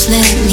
slip